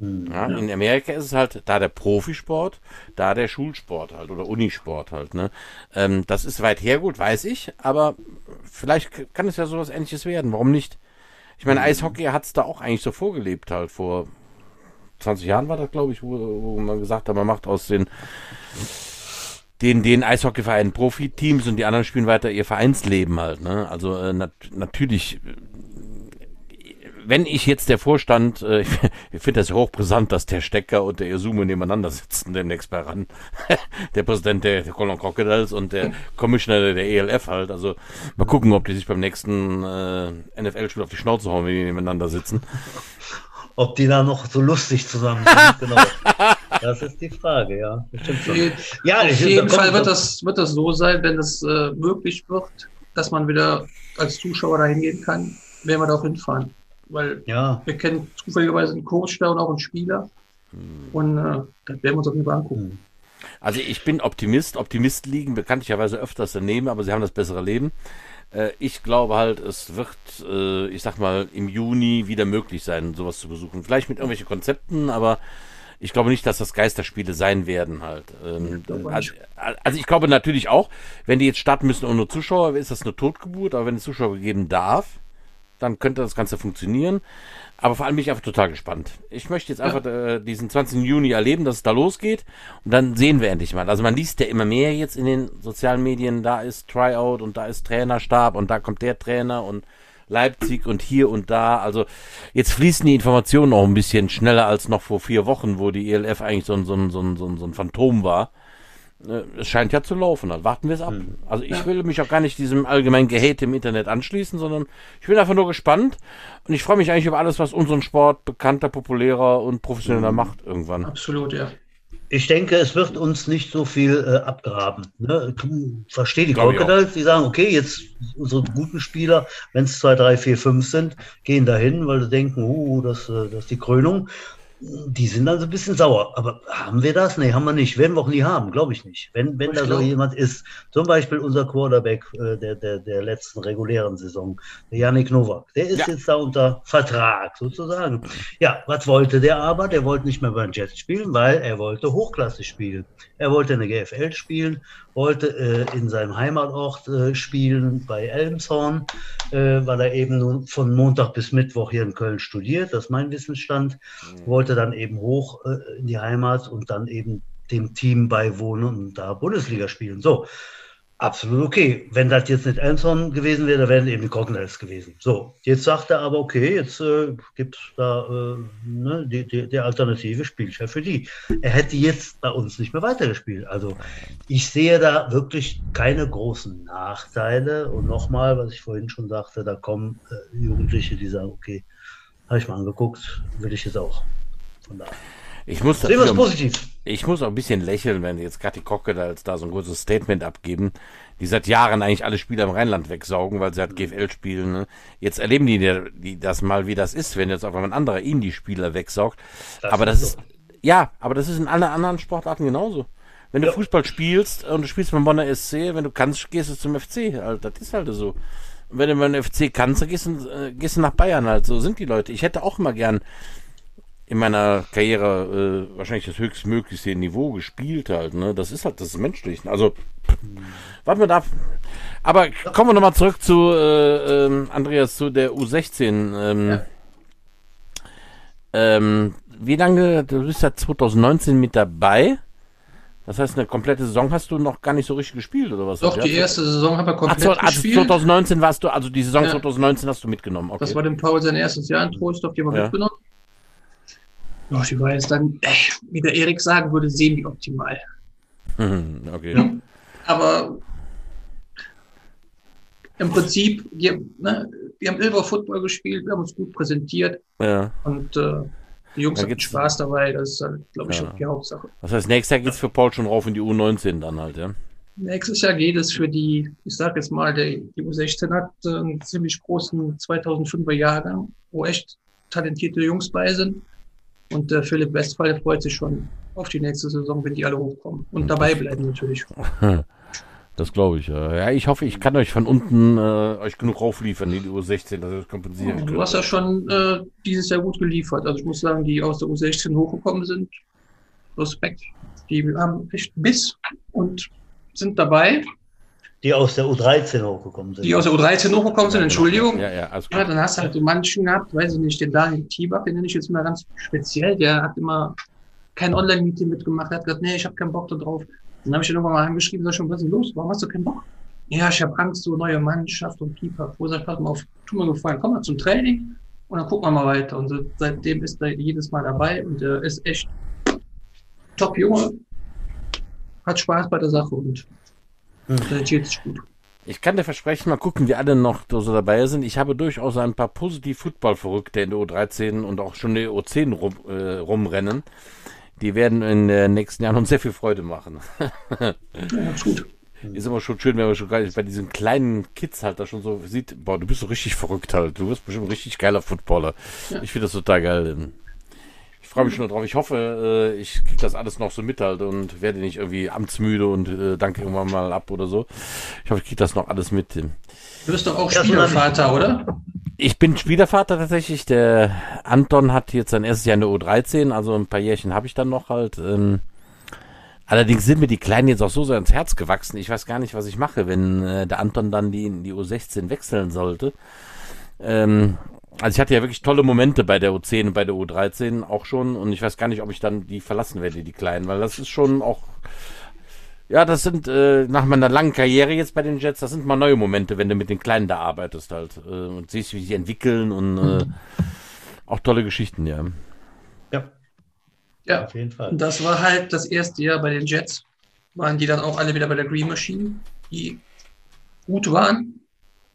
Hm. Ja, in Amerika ist es halt da der Profisport, da der Schulsport halt oder Unisport halt. Ne? Ähm, das ist weit hergut, weiß ich, aber vielleicht kann es ja sowas ähnliches werden. Warum nicht? Ich meine, hm. Eishockey hat es da auch eigentlich so vorgelebt halt. Vor 20 Jahren war das, glaube ich, wo, wo man gesagt hat, man macht aus den den, den Eishockeyvereinen Profiteams und die anderen spielen weiter ihr Vereinsleben halt. Ne? Also äh, nat natürlich wenn ich jetzt der Vorstand, äh, ich finde das ja hochbrisant, dass der Stecker und der Isume nebeneinander sitzen demnächst bei RAN. der Präsident der, der Colon Crocodiles und der Commissioner der ELF halt. Also mal gucken, ob die sich beim nächsten äh, NFL-Spiel auf die Schnauze hauen, wenn die nebeneinander sitzen.
Ob die da noch so lustig zusammen sind, genau. Das ist die Frage, ja.
ja auf jeden Fall wird das, wird das so sein, wenn es äh, möglich wird, dass man wieder als Zuschauer dahin gehen kann, werden wir da auch hinfahren weil ja. wir kennen zufälligerweise einen Coach da und auch einen Spieler. Hm. Und äh, das werden wir uns auf jeden Fall angucken. Hm.
Also ich bin Optimist. Optimisten liegen bekanntlicherweise öfters daneben, aber sie haben das bessere Leben. Äh, ich glaube halt, es wird, äh, ich sag mal, im Juni wieder möglich sein, sowas zu besuchen. Vielleicht mit irgendwelchen Konzepten, aber ich glaube nicht, dass das Geisterspiele sein werden halt. Ähm, also, also, ich glaube natürlich auch, wenn die jetzt starten müssen ohne Zuschauer, ist das eine Totgeburt, aber wenn es Zuschauer geben darf, dann könnte das Ganze funktionieren. Aber vor allem bin ich einfach total gespannt. Ich möchte jetzt einfach ja. äh, diesen 20. Juni erleben, dass es da losgeht. Und dann sehen wir endlich mal. Also man liest ja immer mehr jetzt in den sozialen Medien, da ist Tryout und da ist Trainerstab und da kommt der Trainer und Leipzig und hier und da. Also jetzt fließen die Informationen auch ein bisschen schneller als noch vor vier Wochen, wo die ELF eigentlich so ein, so ein, so ein, so ein, so ein Phantom war. Äh, es scheint ja zu laufen, dann warten wir es ab. Hm. Also ich will mich auch gar nicht diesem allgemeinen Gehate im Internet anschließen, sondern ich bin einfach nur gespannt und ich freue mich eigentlich über alles, was unseren Sport bekannter, populärer und professioneller mhm. macht irgendwann.
Absolut, ja.
Ich denke, es wird uns nicht so viel äh, abgraben. Ne? Verstehe die Crocodiles, die sagen, okay, jetzt unsere guten Spieler, wenn es 2, 3, 4, 5 sind, gehen dahin, weil sie denken, uh, das, äh, das ist die Krönung. Die sind also ein bisschen sauer. Aber haben wir das? Nee, haben wir nicht. Werden wir auch nie haben, glaube ich nicht. Wenn, wenn da so jemand ist, zum Beispiel unser Quarterback äh, der, der, der letzten regulären Saison, der Yannick Nowak, der ist ja. jetzt da unter Vertrag sozusagen. Ja, was wollte der aber? Der wollte nicht mehr beim Jets spielen, weil er wollte Hochklasse spielen. Er wollte in der GFL spielen, wollte äh, in seinem Heimatort äh, spielen bei Elmshorn, äh, weil er eben nun von Montag bis Mittwoch hier in Köln studiert, das ist mein Wissensstand, mhm. Wollte dann eben hoch äh, in die Heimat und dann eben dem Team beiwohnen und da Bundesliga spielen. So, absolut okay. Wenn das jetzt nicht Elmshorn gewesen wäre, dann wären eben die Cognates gewesen. So, jetzt sagt er aber, okay, jetzt äh, gibt es da äh, ne, die, die, die, alternative Spielchef für die. Er hätte jetzt bei uns nicht mehr weitergespielt. Also ich sehe da wirklich keine großen Nachteile. Und nochmal, was ich vorhin schon sagte, da kommen äh, Jugendliche, die sagen, okay, habe ich mal angeguckt, will ich jetzt auch.
Von daher. Ich muss, Sehen wir positiv. ich muss auch ein bisschen lächeln, wenn jetzt Kathi Kocke da jetzt da so ein kurzes Statement abgeben, die seit Jahren eigentlich alle Spieler im Rheinland wegsaugen, weil sie halt GFL spielen. Ne? Jetzt erleben die, die das mal, wie das ist, wenn jetzt auf einmal ein anderer ihnen die Spieler wegsaugt. Das aber das ist, so. ja, aber das ist in allen anderen Sportarten genauso. Wenn du ja. Fußball spielst und du spielst beim Bonner SC, wenn du kannst, gehst du zum FC. Halt, das ist halt so. Und wenn du beim FC kannst, gehst du, äh, gehst du nach Bayern halt. So sind die Leute. Ich hätte auch immer gern in meiner Karriere äh, wahrscheinlich das höchstmöglichste Niveau gespielt halt. Ne? Das ist halt das ist menschlich. Also, warten wir da. Aber kommen wir nochmal zurück zu äh, ähm, Andreas, zu der U16. Ähm, ja. ähm, wie lange, du bist ja 2019 mit dabei. Das heißt, eine komplette Saison hast du noch gar nicht so richtig gespielt, oder was?
Doch, die erste Saison haben wir komplett
Ach, so, also gespielt. 2019 warst du, also die Saison ja. 2019 hast du mitgenommen.
Okay. Das war dem Paul sein erstes Jahr in Troisdorf, die haben wir ja. mitgenommen. Oh, ich war jetzt dann, äh, wie der Erik sagen würde, semi-optimal.
Mhm, okay. Ja,
aber im Prinzip, wir, ne, wir haben Ilver Football gespielt, wir haben uns gut präsentiert.
Ja.
Und äh, die Jungs hatten Spaß dabei, das ist, halt, glaube ich, ja. die Hauptsache.
Das heißt, nächstes Jahr geht es für Paul schon rauf in die U19 dann halt, ja?
Nächstes Jahr geht es für die, ich sage jetzt mal, der, die U16 hat einen ziemlich großen 2005er Jahrgang, wo echt talentierte Jungs bei sind. Und der Philipp Westphal freut sich schon auf die nächste Saison, wenn die alle hochkommen. Und dabei bleiben natürlich.
Das glaube ich, ja. Ich hoffe, ich kann euch von unten äh, euch genug raufliefern, die U16, dass ihr das kompensieren
ja, Du hast ja schon äh, dieses Jahr gut geliefert. Also ich muss sagen, die aus der U16 hochgekommen sind, Respekt. Die haben echt Biss und sind dabei.
Die aus der U13 hochgekommen sind.
Die aus der U13 hochgekommen sind, Entschuldigung. Ja, ja, alles ja, dann hast du halt so manchen gehabt, weiß ich nicht, den Daniel Tibak, den nenne ich jetzt mal ganz speziell, der hat immer kein Online-Meeting mitgemacht, der hat gesagt, nee, ich habe keinen Bock da drauf. Dann habe ich ihn irgendwann mal angeschrieben, sag schon, was ist los? Warum hast du keinen Bock? Ja, ich habe Angst, so neue Mannschaft und Keeper. Wo sagt, pass mal auf, tu mir gefallen, komm mal zum Training und dann gucken wir mal weiter. Und so, seitdem ist er jedes Mal dabei und er ist echt top Junge, hat Spaß bei der Sache und
Präsentiert sich gut. Ich kann dir versprechen, mal gucken, wie alle noch so dabei sind. Ich habe durchaus ein paar positiv Football-Verrückte in der U13 und auch schon in der U10 rum, äh, rumrennen. Die werden in den nächsten Jahren uns sehr viel Freude machen.
ja, ist gut.
Ist immer schon schön, wenn man schon bei diesen kleinen Kids halt da schon so sieht, boah, du bist so richtig verrückt halt. Du wirst bestimmt ein richtig geiler Footballer. Ja. Ich finde das total geil freue mich schon drauf. Ich hoffe, äh, ich kriege das alles noch so mit halt und werde nicht irgendwie amtsmüde und äh, danke irgendwann mal ab oder so. Ich hoffe, ich kriege das noch alles mit. Du
bist doch auch Spielervater, oder?
Ich bin Spielervater tatsächlich. Der Anton hat jetzt sein erstes Jahr in der U13, also ein paar Jährchen habe ich dann noch halt. Ähm, allerdings sind mir die Kleinen jetzt auch so sehr ins Herz gewachsen. Ich weiß gar nicht, was ich mache, wenn äh, der Anton dann die in die U16 wechseln sollte. Ähm, also ich hatte ja wirklich tolle Momente bei der U10 und bei der U13 auch schon und ich weiß gar nicht, ob ich dann die verlassen werde, die Kleinen, weil das ist schon auch, ja, das sind äh, nach meiner langen Karriere jetzt bei den Jets, das sind mal neue Momente, wenn du mit den Kleinen da arbeitest halt äh, und siehst, wie sie entwickeln und äh, auch tolle Geschichten, ja.
Ja. Ja, auf jeden Fall. Das war halt das erste Jahr bei den Jets, waren die dann auch alle wieder bei der Green Machine, die gut waren.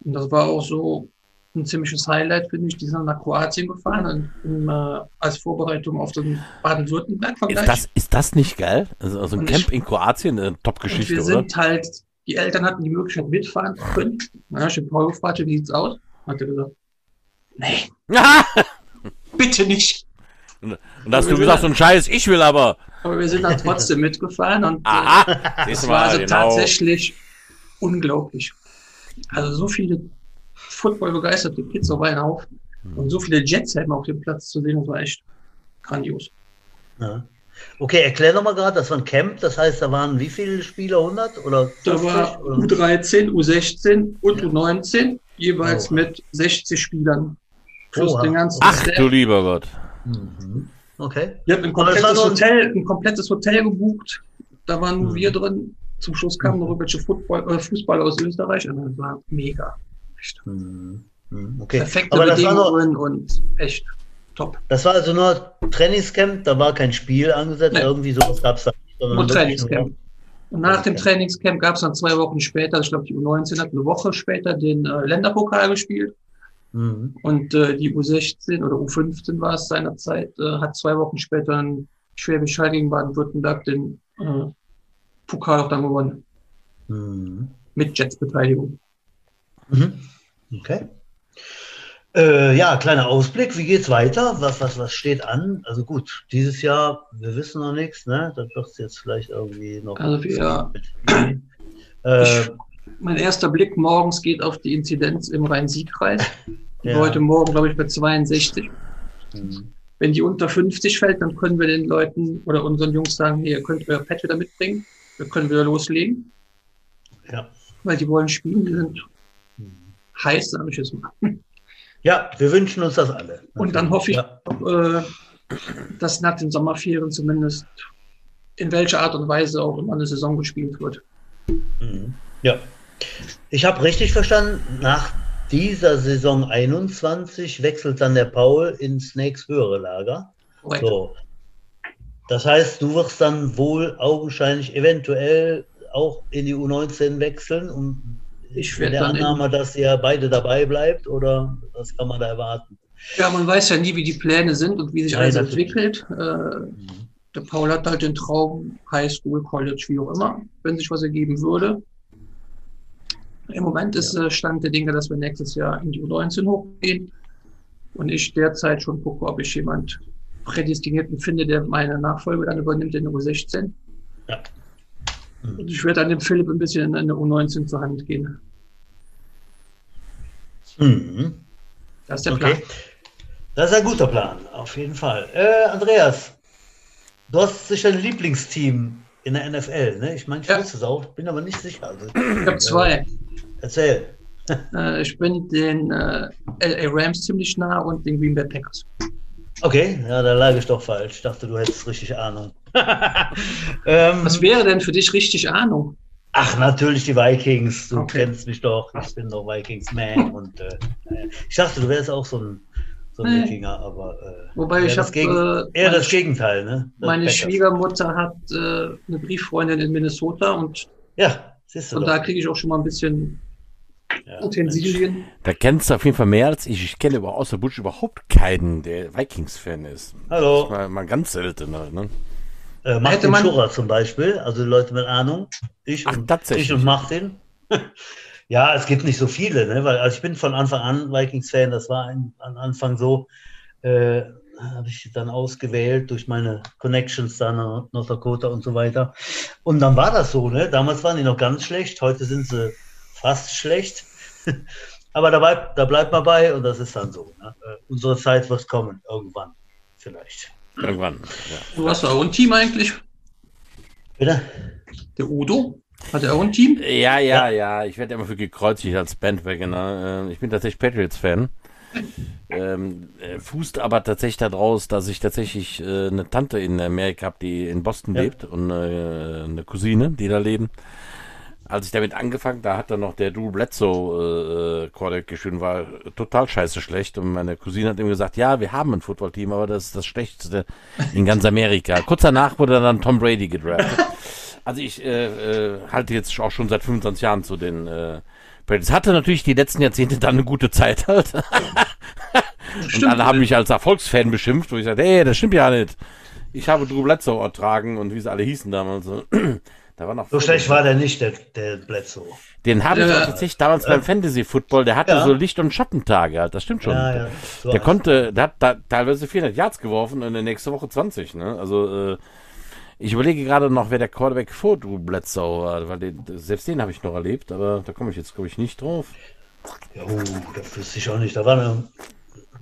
Und das war auch so ein ziemliches Highlight, finde ich. Die sind nach Kroatien gefahren und, äh, als Vorbereitung auf den Baden-Württemberg-Vergleich.
Ist das, ist das nicht geil? Also, also ein Camp ich, in Kroatien, eine Top-Geschichte, oder?
Wir sind halt, die Eltern hatten die Möglichkeit mitfahren zu können. Na, ich habe Paul gefragt, wie sieht's aus? Hat er gesagt, nee. bitte nicht.
Und, und hast du gesagt, so ein Scheiß, ich will aber.
Aber wir sind dann trotzdem mitgefahren und Aha, äh, das war also genau. tatsächlich unglaublich. Also so viele Football-begeisterte Kids auf einen Haufen hm. und so viele Jets hätten auf dem Platz zu sehen, das war echt grandios.
Ja. Okay, erklär nochmal gerade, das war ein Camp, das heißt, da waren wie viele Spieler? 100 oder
50, Da war oder? U13, U16 und ja. U19, jeweils oh. mit 60 Spielern.
Plus den ganzen Ach Step. du lieber Gott.
Mhm. Okay. Wir haben ein komplettes, Hotel, ein komplettes Hotel gebucht, da waren nur mhm. wir drin. Zum Schluss kamen noch irgendwelche Football, äh, Fußballer aus Österreich und das war mega. Mhm. mhm. Okay. Perfekte Aber Bedingungen und echt top.
Das war also nur Trainingscamp, da war kein Spiel angesetzt, nee. irgendwie sowas gab es da
nicht. Nur Trainingscamp. Und nach dem Trainingscamp gab es dann zwei Wochen später, ich glaube die U19 hat eine Woche später den äh, Länderpokal gespielt. Mhm. Und äh, die U16 oder U15 war es seinerzeit, äh, hat zwei Wochen später ein Schwäbisch Hall gegen Baden-Württemberg den äh, Pokal auch dann gewonnen. Mhm. Mit Jets-Beteiligung.
Mhm. Okay. Äh, ja, kleiner Ausblick, wie geht's weiter? Was, was, was steht an? Also gut, dieses Jahr, wir wissen noch nichts, ne? Das wird jetzt vielleicht irgendwie noch.
Also wir, äh, ich, mein erster Blick morgens geht auf die Inzidenz im Rhein-Sieg-Kreis. Ja. Heute Morgen, glaube ich, bei 62. Mhm. Wenn die unter 50 fällt, dann können wir den Leuten oder unseren Jungs sagen, hier, ihr könnt euer Pet wieder mitbringen. Wir können wieder loslegen. Ja. Weil die wollen spielen, die sind. Heiß, sage ich jetzt mal.
Ja, wir wünschen uns das alle.
Und dann hoffe ich, ja. äh, dass nach den Sommerferien zumindest in welcher Art und Weise auch immer eine Saison gespielt wird.
Mhm. Ja. Ich habe richtig verstanden, nach dieser Saison 21 wechselt dann der Paul ins Snakes höhere Lager. So. Das heißt, du wirst dann wohl augenscheinlich eventuell auch in die U19 wechseln und ich werde der Annahme, dass ihr beide dabei bleibt oder was kann man da erwarten?
Ja, man weiß ja nie, wie die Pläne sind und wie sich alles entwickelt. Äh, mhm. Der Paul hat halt den Traum, High School, College, wie auch immer, wenn sich was ergeben würde. Im Moment ist ja. Äh, Stand der Dinge, dass wir nächstes Jahr in die U19 hochgehen und ich derzeit schon gucke, ob ich jemand Prädestinierten finde, der meine Nachfolge dann übernimmt in der U16. Ja. Mhm. Und ich werde dann dem Philipp ein bisschen in der U19 zur Hand gehen.
Mhm. Das ist der okay. Plan. Das ist ein guter Plan, auf jeden Fall. Äh, Andreas, du hast sicher ein Lieblingsteam in der NFL, ne? Ich meine, ich ja. wusste es auch, bin aber nicht sicher. Also,
ich habe zwei. Äh,
erzähl.
Äh, ich bin den äh, LA Rams ziemlich nah und den Green Bay Packers.
Okay, ja, da lag ich doch falsch. Ich dachte, du hättest richtig Ahnung.
ähm, Was wäre denn für dich richtig Ahnung?
Ach, natürlich die Vikings. Du okay. kennst mich doch. Ich bin doch Vikings-Man. und äh, ich dachte, du wärst auch so ein, so ein. Wikinger, aber äh,
Wobei ich habe
äh, eher das Gegenteil. Ne?
Das meine Packers. Schwiegermutter hat äh, eine Brieffreundin in Minnesota und,
ja,
siehst du und da kriege ich auch schon mal ein bisschen ja, Utensilien.
Da kennst du auf jeden Fall mehr als ich. Ich kenne aber außer Butch überhaupt keinen, der Vikings-Fan ist.
Hallo.
Das ist mal, mal ganz selten. Ne?
Äh, Martin man... Schurrer zum Beispiel, also Leute mit Ahnung. Ich Ach, und, ich und Martin. ja, es gibt nicht so viele, ne? weil also ich bin von Anfang an Vikings-Fan. Das war ein, am Anfang so. Äh, habe ich dann ausgewählt durch meine Connections da nach North Dakota und so weiter. Und dann war das so, ne? Damals waren die noch ganz schlecht, heute sind sie fast schlecht. Aber da bleibt, da bleibt man bei und das ist dann so. Ne? Äh, unsere Zeit wird kommen, irgendwann, vielleicht.
Irgendwann.
Ja. Du hast auch ein Team eigentlich.
Bitte?
Der Udo? Hat er auch ein Team?
Ja, ja, ja. ja. Ich werde immer für gekreuzigt als Bandwagoner. Äh, ich bin tatsächlich Patriots-Fan. Ähm, äh, fußt aber tatsächlich daraus, dass ich tatsächlich äh, eine Tante in Amerika habe, die in Boston ja. lebt und äh, eine Cousine, die da leben als ich damit angefangen, da hat dann noch der Drew Bledsoe äh, Quarterback geschrieben, war total scheiße schlecht. Und meine Cousine hat ihm gesagt, ja, wir haben ein Footballteam, aber das ist das Schlechteste in ganz Amerika. Kurz danach wurde dann Tom Brady gedraftet. Also ich äh, äh, halte jetzt auch schon seit 25 Jahren zu den äh, Brady's. Hatte natürlich die letzten Jahrzehnte dann eine gute Zeit halt. und alle haben mich als Erfolgsfan beschimpft, wo ich sagte, ey, das stimmt ja nicht. Ich habe Drew Bledsoe ertragen und wie sie alle hießen damals. Da war noch
so schlecht war der nicht, der, der Bledsoe.
Den habe ich auch tatsächlich damals beim Fantasy Football, der hatte ja. so Licht- und Schattentage halt, das stimmt schon. Ja, ja. So der konnte, der hat da teilweise 400 Yards geworfen und in der nächsten Woche 20, ne? Also, äh, ich überlege gerade noch, wer der Quarterback vor Drew Bledsoe war, weil den, selbst den habe ich noch erlebt, aber da komme ich jetzt, glaube ich, nicht drauf.
Ja, oh, das wüsste ich auch nicht. Da waren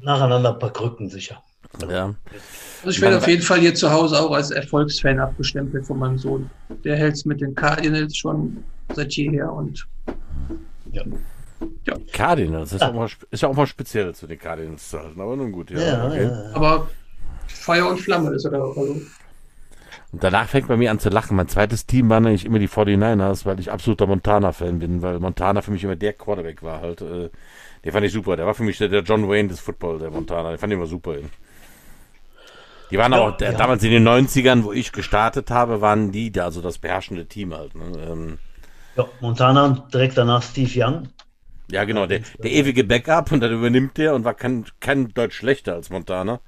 nacheinander ein paar Krücken sicher.
Ja. Also ich werde auf jeden Fall hier zu Hause auch als Erfolgsfan abgestempelt von meinem Sohn. Der hält es mit den Cardinals schon seit jeher und
ja. ja. Cardinals ist, ah. auch mal, ist ja auch mal speziell zu den Cardinals zu halten, aber nun gut, ja. ja,
okay. ja aber Feuer und Flamme ist er da. Also.
Und danach fängt bei mir an zu lachen. Mein zweites Team war nämlich immer die 49ers, weil ich absoluter Montana-Fan bin, weil Montana für mich immer der Quarterback war halt. Äh, der fand ich super. Der war für mich der, der John Wayne des Football, der Montana. Den fand ich immer super. Die waren ja, auch ja. damals in den 90ern, wo ich gestartet habe, waren die da, also das beherrschende Team halt. Ne? Ähm,
ja, Montana direkt danach Steve Young.
Ja, genau, der, der ewige Backup und dann übernimmt der und war kein, kein Deutsch schlechter als Montana.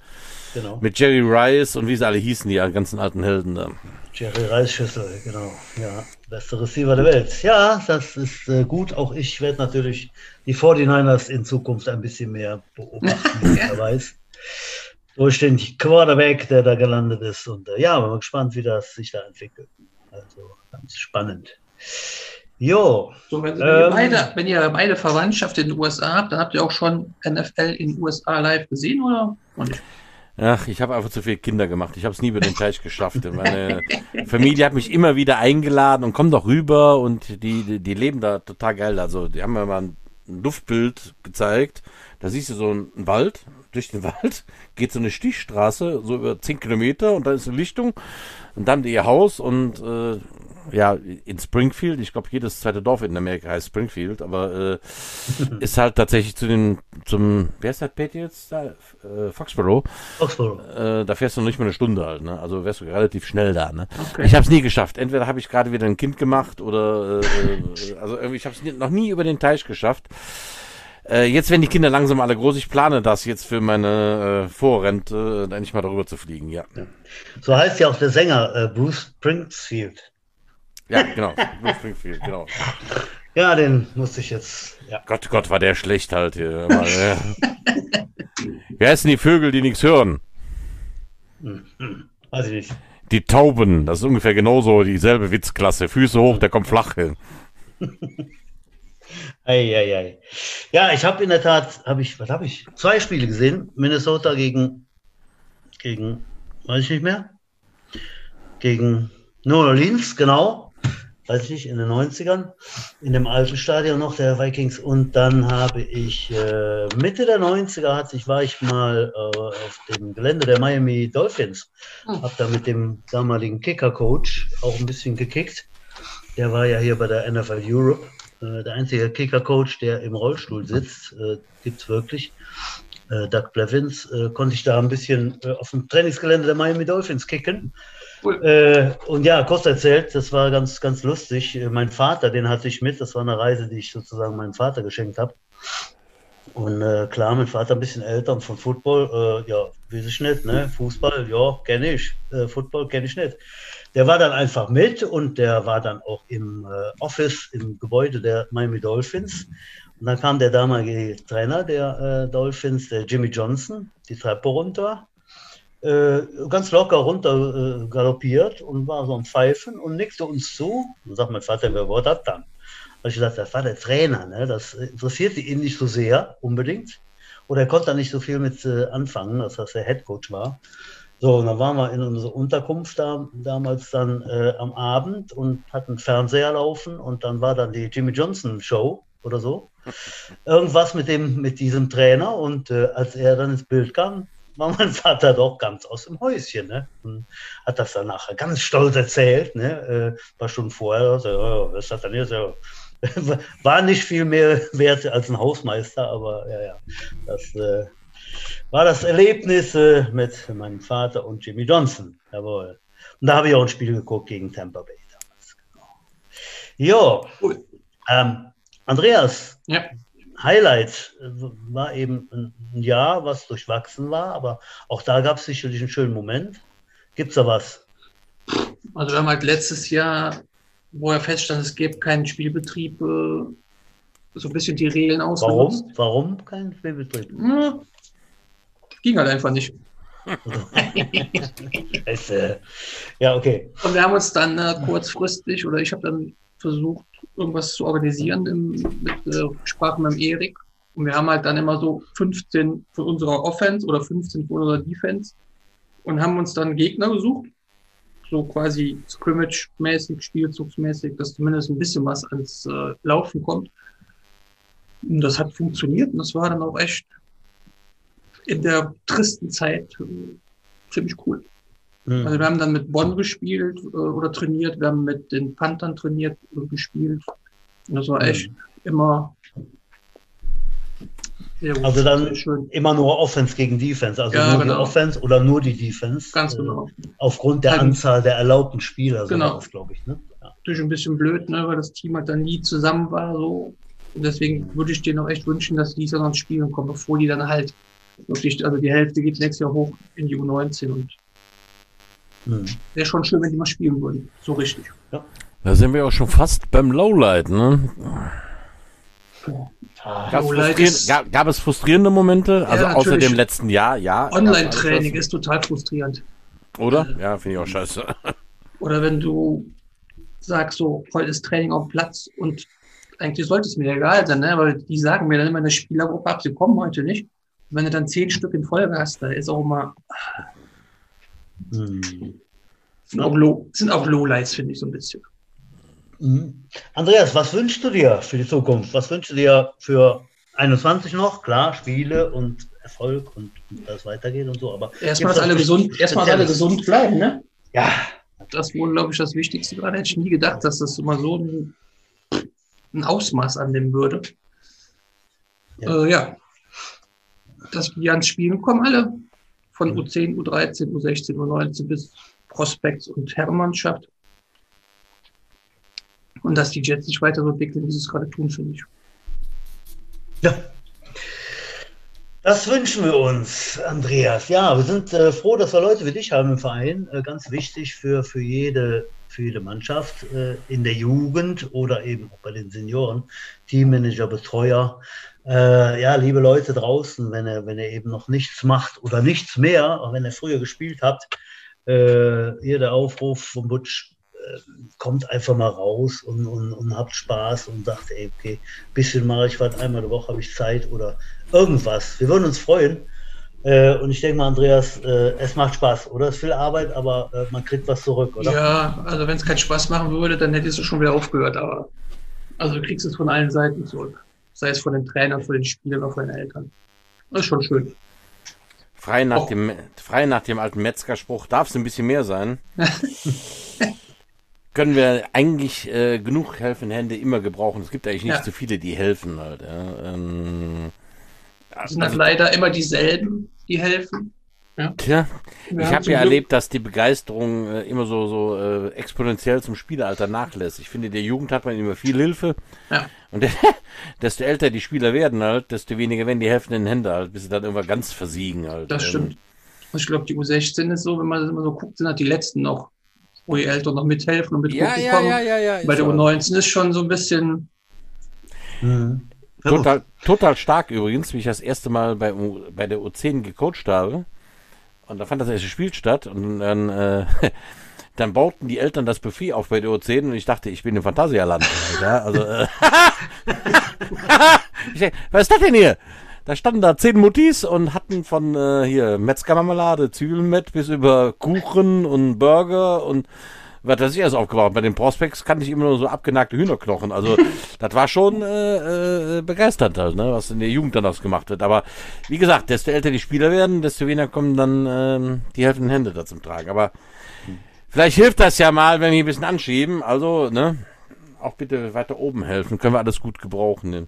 Genau. Mit Jerry Rice und wie sie alle hießen, die ganzen alten Helden da.
Jerry Rice Schüssel, genau. Ja, beste Receiver der Welt. Ja, das ist äh, gut. Auch ich werde natürlich die 49ers in Zukunft ein bisschen mehr beobachten, wie er weiß. Durch den Quarterback, der da gelandet ist. Und äh, ja, bin mal gespannt, wie das sich da entwickelt. Also ganz spannend. Jo.
So, wenn, wenn, ähm, ihr beide, wenn ihr beide Verwandtschaft in den USA habt, dann habt ihr auch schon NFL in den USA live gesehen, oder?
Ach, ich habe einfach zu viele Kinder gemacht. Ich habe es nie über den Teich geschafft. Meine Familie hat mich immer wieder eingeladen und komm doch rüber und die, die, die leben da total geil. Also, die haben mir mal ein Luftbild gezeigt. Da siehst du so einen Wald, durch den Wald, geht so eine Stichstraße, so über 10 Kilometer und dann ist eine Lichtung und dann ihr Haus und äh, ja, in Springfield, ich glaube, jedes zweite Dorf in Amerika heißt Springfield, aber äh, ist halt tatsächlich zu den, zum, wer ist das Pet jetzt da? Äh, Foxborough. Foxborough. Äh, da fährst du noch nicht mal eine Stunde halt, ne? Also wärst du relativ schnell da, ne? Okay. Ich habe es nie geschafft. Entweder habe ich gerade wieder ein Kind gemacht oder, äh, also irgendwie, ich habe es noch nie über den Teich geschafft. Äh, jetzt werden die Kinder langsam alle groß. Ich plane das jetzt für meine äh, Vorrente, äh, endlich mal darüber zu fliegen, ja.
So heißt ja auch der Sänger äh, Bruce Springsfield.
Ja, genau. Bruce Springsfield, genau.
Ja, den musste ich jetzt. Ja.
Gott, Gott, war der schlecht halt hier. Mal, ja. Wer heißen die Vögel, die nichts hören?
Hm, weiß ich nicht.
Die Tauben, das ist ungefähr genauso dieselbe Witzklasse. Füße hoch, der kommt flach hin.
Eieiei. Ja, ich habe in der Tat, habe ich, was habe ich? Zwei Spiele gesehen. Minnesota gegen, gegen, weiß ich nicht mehr. Gegen New Orleans, genau. Weiß ich nicht, in den 90ern. In dem alten Stadion noch der Vikings. Und dann habe ich äh, Mitte der 90er hatte ich, war ich mal äh, auf dem Gelände der Miami Dolphins. Hm. Habe da mit dem damaligen Kicker-Coach auch ein bisschen gekickt. Der war ja hier bei der NFL Europe der einzige Kicker-Coach, der im Rollstuhl sitzt, äh, gibt es wirklich. Äh, Doug Blevins äh, konnte ich da ein bisschen äh, auf dem Trainingsgelände der Miami Dolphins kicken. Cool. Äh, und ja, kurz erzählt, das war ganz, ganz lustig. mein Vater, den hatte ich mit, das war eine Reise, die ich sozusagen meinem Vater geschenkt habe. Und äh, klar, mein Vater ein bisschen älter und von Football, äh, ja, weiß ich nicht, ne? Fußball, ja, kenne ich. Äh, Football kenne ich nicht. Der war dann einfach mit und der war dann auch im äh, Office, im Gebäude der Miami Dolphins. Und dann kam der damalige Trainer der äh, Dolphins, der Jimmy Johnson, die Treppe runter, äh, ganz locker runter äh, galoppiert und war so ein Pfeifen und nickte uns zu. Und sagt mein Vater, wer war das dann? habe ich gesagt, das war der Trainer, ne? das interessierte ihn nicht so sehr unbedingt. Oder er konnte da nicht so viel mit äh, anfangen, dass das der Headcoach war. So, und dann waren wir in unserer Unterkunft da, damals dann äh, am Abend und hatten Fernseher laufen und dann war dann die Jimmy Johnson Show oder so. Irgendwas mit dem, mit diesem Trainer und äh, als er dann ins Bild kam, war mein Vater doch ganz aus dem Häuschen. Ne? Und hat das dann nachher ganz stolz erzählt, ne? Äh, paar Stunden vorher. So, oh, was hat er denn so? War nicht viel mehr wert als ein Hausmeister, aber ja, ja. Das äh, war das Erlebnis äh, mit meinem Vater und Jimmy Johnson. Jawohl. Und da habe ich auch ein Spiel geguckt gegen Tampa Bay damals. Genau. Jo. Ähm, Andreas, ja. Highlight äh, war eben ein Jahr, was durchwachsen war, aber auch da gab es sicherlich einen schönen Moment. Gibt es da was?
Also wir haben halt letztes Jahr wo er feststand, es gibt keinen Spielbetrieb, äh, so ein bisschen die Regeln aus.
Warum? Warum kein Spielbetrieb? Ja,
ging halt einfach nicht.
es, äh, ja, okay.
Und wir haben uns dann äh, kurzfristig, oder ich habe dann versucht, irgendwas zu organisieren im, mit äh, Sprache mit Erik. Und wir haben halt dann immer so 15 von unserer Offense oder 15 von unserer Defense und haben uns dann Gegner gesucht, so quasi Scrimmage-mäßig, Spielzugsmäßig, dass zumindest ein bisschen was ans äh, Laufen kommt. Und das hat funktioniert und das war dann auch echt in der tristen Zeit ziemlich cool. Mhm. Also wir haben dann mit Bonn gespielt äh, oder trainiert, wir haben mit den Panthern trainiert und gespielt. Und das war mhm. echt mhm. immer
also dann immer nur Offense gegen Defense, also ja, nur genau. die Offense oder nur die Defense.
Ganz äh, genau.
aufgrund der Anzahl der erlaubten Spieler,
genau. glaube ich. Ne? Ja. Natürlich ein bisschen blöd, ne, weil das Team halt dann nie zusammen war. So. Und deswegen würde ich dir noch echt wünschen, dass die dann spielen kommen, bevor die dann halt wirklich, also die Hälfte geht nächstes Jahr hoch in die U19 und hm. wäre schon schön, wenn die mal spielen würden. So richtig.
Ja. Da sind wir auch schon fast beim Lowlight, ne? Gab, es gab, gab, es frustrierende Momente? Also ja, außer dem letzten Jahr, ja.
Online-Training ist total frustrierend.
Oder? Äh, ja, finde ich auch scheiße.
Oder wenn du sagst, so, heute ist Training auf Platz und eigentlich sollte es mir egal sein, ne? weil die sagen mir dann immer in der Spielergruppe ab, sie kommen heute nicht. Wenn du dann zehn Stück in Folge hast, da ist auch immer. Hm. Sind auch, Low, sind auch Lowlights, finde ich so ein bisschen.
Mhm. Andreas, was wünschst du dir für die Zukunft? Was wünschst du dir für 21 noch? Klar, Spiele und Erfolg und, und dass es weitergeht und so, aber
erstmal, dass alle gesund, erstmal alle gesund bleiben, ne?
Ja.
Das wohl, glaube ich, das Wichtigste gerade. Hätte ich nie gedacht, dass das immer so ein, ein Ausmaß annehmen würde. Ja. Äh, ja. Dass wir ans Spielen kommen, alle. Von mhm. U10, U13, U16, U19 bis Prospects und Herrenmannschaft. Und dass die Jets sich weiter so entwickeln, wie sie es gerade tun, finde ich.
Ja. Das wünschen wir uns, Andreas. Ja, wir sind äh, froh, dass wir Leute wie dich haben im Verein. Äh, ganz wichtig für, für, jede, für jede Mannschaft äh, in der Jugend oder eben auch bei den Senioren, Teammanager, Betreuer. Äh, ja, liebe Leute draußen, wenn ihr, wenn ihr eben noch nichts macht oder nichts mehr, auch wenn ihr früher gespielt habt, äh, hier der Aufruf von Butch, kommt einfach mal raus und, und, und habt Spaß und sagt, ey, okay, bisschen mache ich was, einmal die Woche habe ich Zeit oder irgendwas. Wir würden uns freuen. Äh, und ich denke mal, Andreas, äh, es macht Spaß, oder? Es ist viel Arbeit, aber äh, man kriegt was zurück, oder?
Ja, also wenn es keinen Spaß machen würde, dann hättest du schon wieder aufgehört, aber also du kriegst es von allen Seiten zurück. Sei es von den Trainern, von den Spielern oder von den Eltern. Das ist schon schön.
Frei nach, dem, frei nach dem alten Metzger-Spruch darf es ein bisschen mehr sein. können wir eigentlich äh, genug helfende Hände immer gebrauchen. Es gibt eigentlich nicht ja. so viele, die helfen halt. Ja. Ähm,
sind also, leider immer dieselben, die helfen.
Ja. Tja, wir ich habe ja erlebt, dass die Begeisterung äh, immer so, so äh, exponentiell zum Spieleralter nachlässt. Ich finde, der Jugend hat man immer viel Hilfe. Ja. Und desto älter die Spieler werden halt, desto weniger werden die helfenden Hände halt, bis sie dann irgendwann ganz versiegen halt.
Das stimmt. Ähm, ich glaube, die U16 ist so, wenn man das immer so guckt, sind halt die letzten noch wo die Eltern noch mithelfen und mit
ja, ja, kommen. Ja, ja, ja,
Bei der U19 ist schon so ein bisschen.
Mhm. Total, total stark übrigens, wie ich das erste Mal bei, bei der U10 gecoacht habe. Und da fand das erste Spiel statt und dann, äh, dann bauten die Eltern das Buffet auf bei der U10 und ich dachte, ich bin im Phantasialand. also, äh, ich was ist das denn hier? Da standen da zehn Muttis und hatten von äh, hier Metzgermarmelade, Zwiebelmett bis über Kuchen und Burger und was weiß ich alles aufgebaut. Bei den Prospects kannte ich immer nur so abgenagte Hühnerknochen. Also das war schon äh, äh, begeisternd halt, ne, was in der Jugend dann das gemacht wird. Aber wie gesagt, desto älter die Spieler werden, desto weniger kommen dann ähm, die helfenden Hände da zum Tragen. Aber vielleicht hilft das ja mal, wenn wir ein bisschen anschieben. Also, ne? auch bitte weiter oben helfen. Können wir alles gut gebrauchen.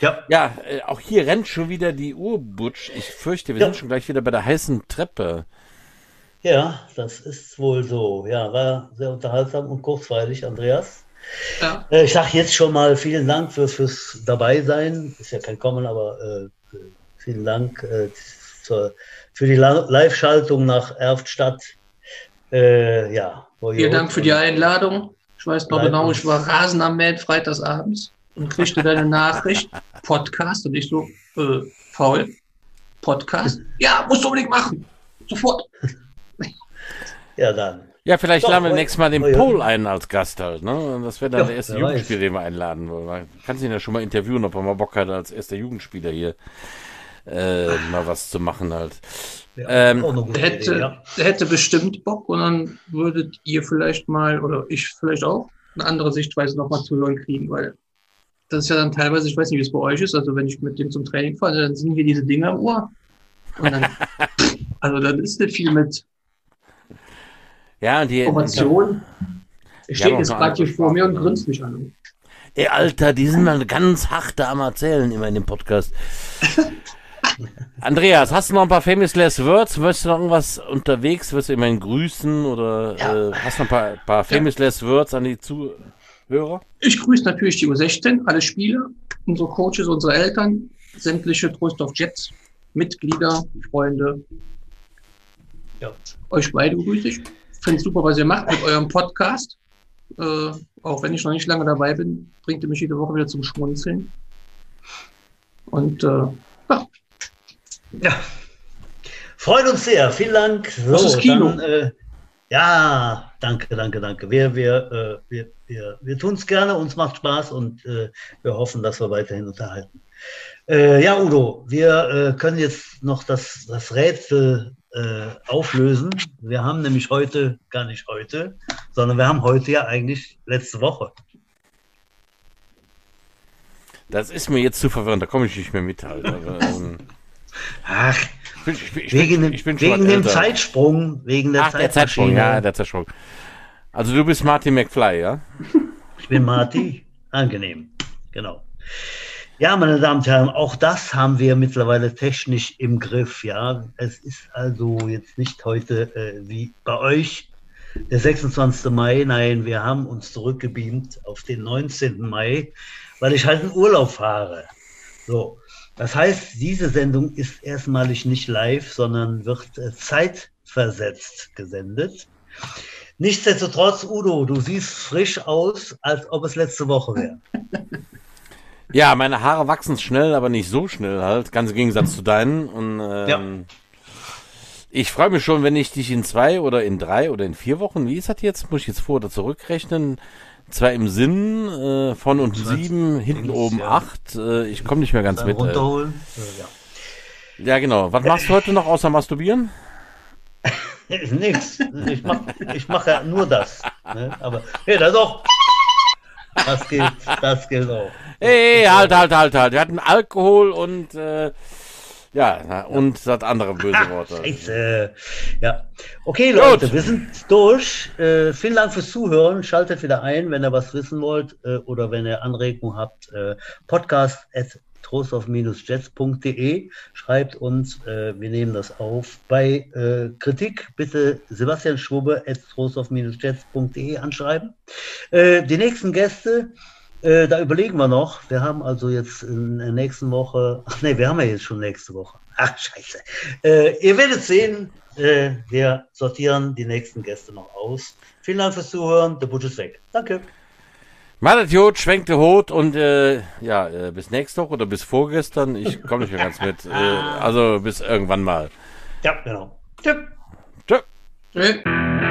Ja. Ja, äh, auch hier rennt schon wieder die Uhr, Butch. Ich fürchte, wir ja. sind schon gleich wieder bei der heißen Treppe.
Ja, das ist wohl so. Ja, war sehr unterhaltsam und kurzweilig, Andreas. Ja. Äh, ich sage jetzt schon mal vielen Dank für, fürs Dabeisein. Ist ja kein Kommen, aber äh, vielen Dank äh, zur, für die Live-Schaltung nach Erftstadt.
Äh, ja. Vielen Dank für die Einladung. Ich weiß noch genau, ich war rasend am Mähen freitagsabends und kriegte deine Nachricht, Podcast, und ich so, äh, faul, Podcast? Ja, musst du unbedingt machen. Sofort.
Ja, dann.
Ja, vielleicht Doch, laden wir nächstes Mal den oh, Pol ein als Gast halt, ne? Das wäre dann ja, der erste Jugendspieler, den wir einladen wollen. Man kann ihn ja schon mal interviewen, ob er mal Bock hat, als erster Jugendspieler hier äh, mal was zu machen halt.
Ja, ähm, der, hätte, Idee, ja. der hätte bestimmt Bock und dann würdet ihr vielleicht mal, oder ich vielleicht auch, eine andere Sichtweise nochmal zu hören kriegen, weil das ist ja dann teilweise, ich weiß nicht, wie es bei euch ist, also wenn ich mit dem zum Training fahre, dann sind hier diese Dinger im Ohr. Und dann, also dann ist nicht viel mit
ja, und die
Information. Ich stehe jetzt gerade hier vor mir und grinst mich an.
Ey, Alter, die sind mal ganz harte am Erzählen immer in dem Podcast. Andreas, hast du noch ein paar Famous Last Words? Möchtest du noch irgendwas unterwegs? Wirst du immerhin grüßen oder ja. äh, hast du noch ein paar, paar Famous ja. Last Words an die Zuhörer?
Ich grüße natürlich die U16, alle Spieler, unsere Coaches, unsere Eltern, sämtliche Trostorf Jets, Mitglieder, Freunde. Ja. Euch beide grüße ich finde super, was ihr macht mit eurem Podcast. Äh, auch wenn ich noch nicht lange dabei bin, bringt ihr mich jede Woche wieder zum Schmunzeln. Und äh, ja.
ja. Freut uns sehr. Vielen Dank.
So, das ist Kino. Dann,
äh, ja, danke, danke, danke. Wir, wir, äh, wir, wir, wir tun es gerne, uns macht Spaß und äh, wir hoffen, dass wir weiterhin unterhalten. Äh, ja, Udo, wir äh, können jetzt noch das, das Rätsel äh, auflösen. Wir haben nämlich heute, gar nicht heute, sondern wir haben heute ja eigentlich letzte Woche.
Das ist mir jetzt zu verwirrend, da komme ich nicht mehr mit. Halt. Ähm,
Ach, ich bin, ich wegen, bin, ich bin wegen dem Zeitsprung, wegen der
Ach, der Zeitsprung, ja, der Zeitsprung. Also du bist Marty McFly, ja?
Ich bin Marty, angenehm, genau. Ja, meine Damen und Herren, auch das haben wir mittlerweile technisch im Griff. Ja, es ist also jetzt nicht heute äh, wie bei euch der 26. Mai. Nein, wir haben uns zurückgebeamt auf den 19. Mai, weil ich halt in Urlaub fahre. So, das heißt, diese Sendung ist erstmalig nicht live, sondern wird äh, zeitversetzt gesendet. Nichtsdestotrotz, Udo, du siehst frisch aus, als ob es letzte Woche wäre.
Ja, meine Haare wachsen schnell, aber nicht so schnell halt. Ganz im Gegensatz zu deinen. Und ähm, ja. ich freue mich schon, wenn ich dich in zwei oder in drei oder in vier Wochen, wie ist das jetzt? Muss ich jetzt vor oder zurückrechnen? Zwei im Sinn, äh, von und sieben, hinten oben ja. acht. Äh, ich komme nicht mehr ganz mit. Runterholen. Äh. Ja. ja, genau. Was machst du heute noch außer masturbieren?
Nix. Ich mache ich mach ja nur das. Ne? Aber hey, das auch. Das geht, das geht auch.
Hey, halt, halt, halt, halt. Wir hatten Alkohol und äh, ja, und das andere böse Worte.
Scheiße. Ja. Okay, Leute, Gut. wir sind durch. Äh, vielen Dank fürs Zuhören. Schaltet wieder ein, wenn ihr was wissen wollt äh, oder wenn ihr Anregungen habt. Äh, Podcast at trostorf-jets.de. Schreibt uns, äh, wir nehmen das auf. Bei äh, Kritik bitte Sebastian Schwubbe at trostorf-jets.de anschreiben. Äh, die nächsten Gäste, äh, da überlegen wir noch. Wir haben also jetzt in der nächsten Woche, ach nee, wir haben ja jetzt schon nächste Woche. Ach, scheiße. Äh, ihr werdet sehen, äh, wir sortieren die nächsten Gäste noch aus. Vielen Dank fürs Zuhören. Der Butch ist weg. Danke.
Malet Jod, schwenkte Hut und äh, ja, äh, bis nächste Woche oder bis vorgestern. Ich komme nicht mehr ganz mit. Äh, also bis irgendwann mal.
Ja, genau.
Tschüss. Tschüss.